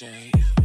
DJ.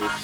Bye.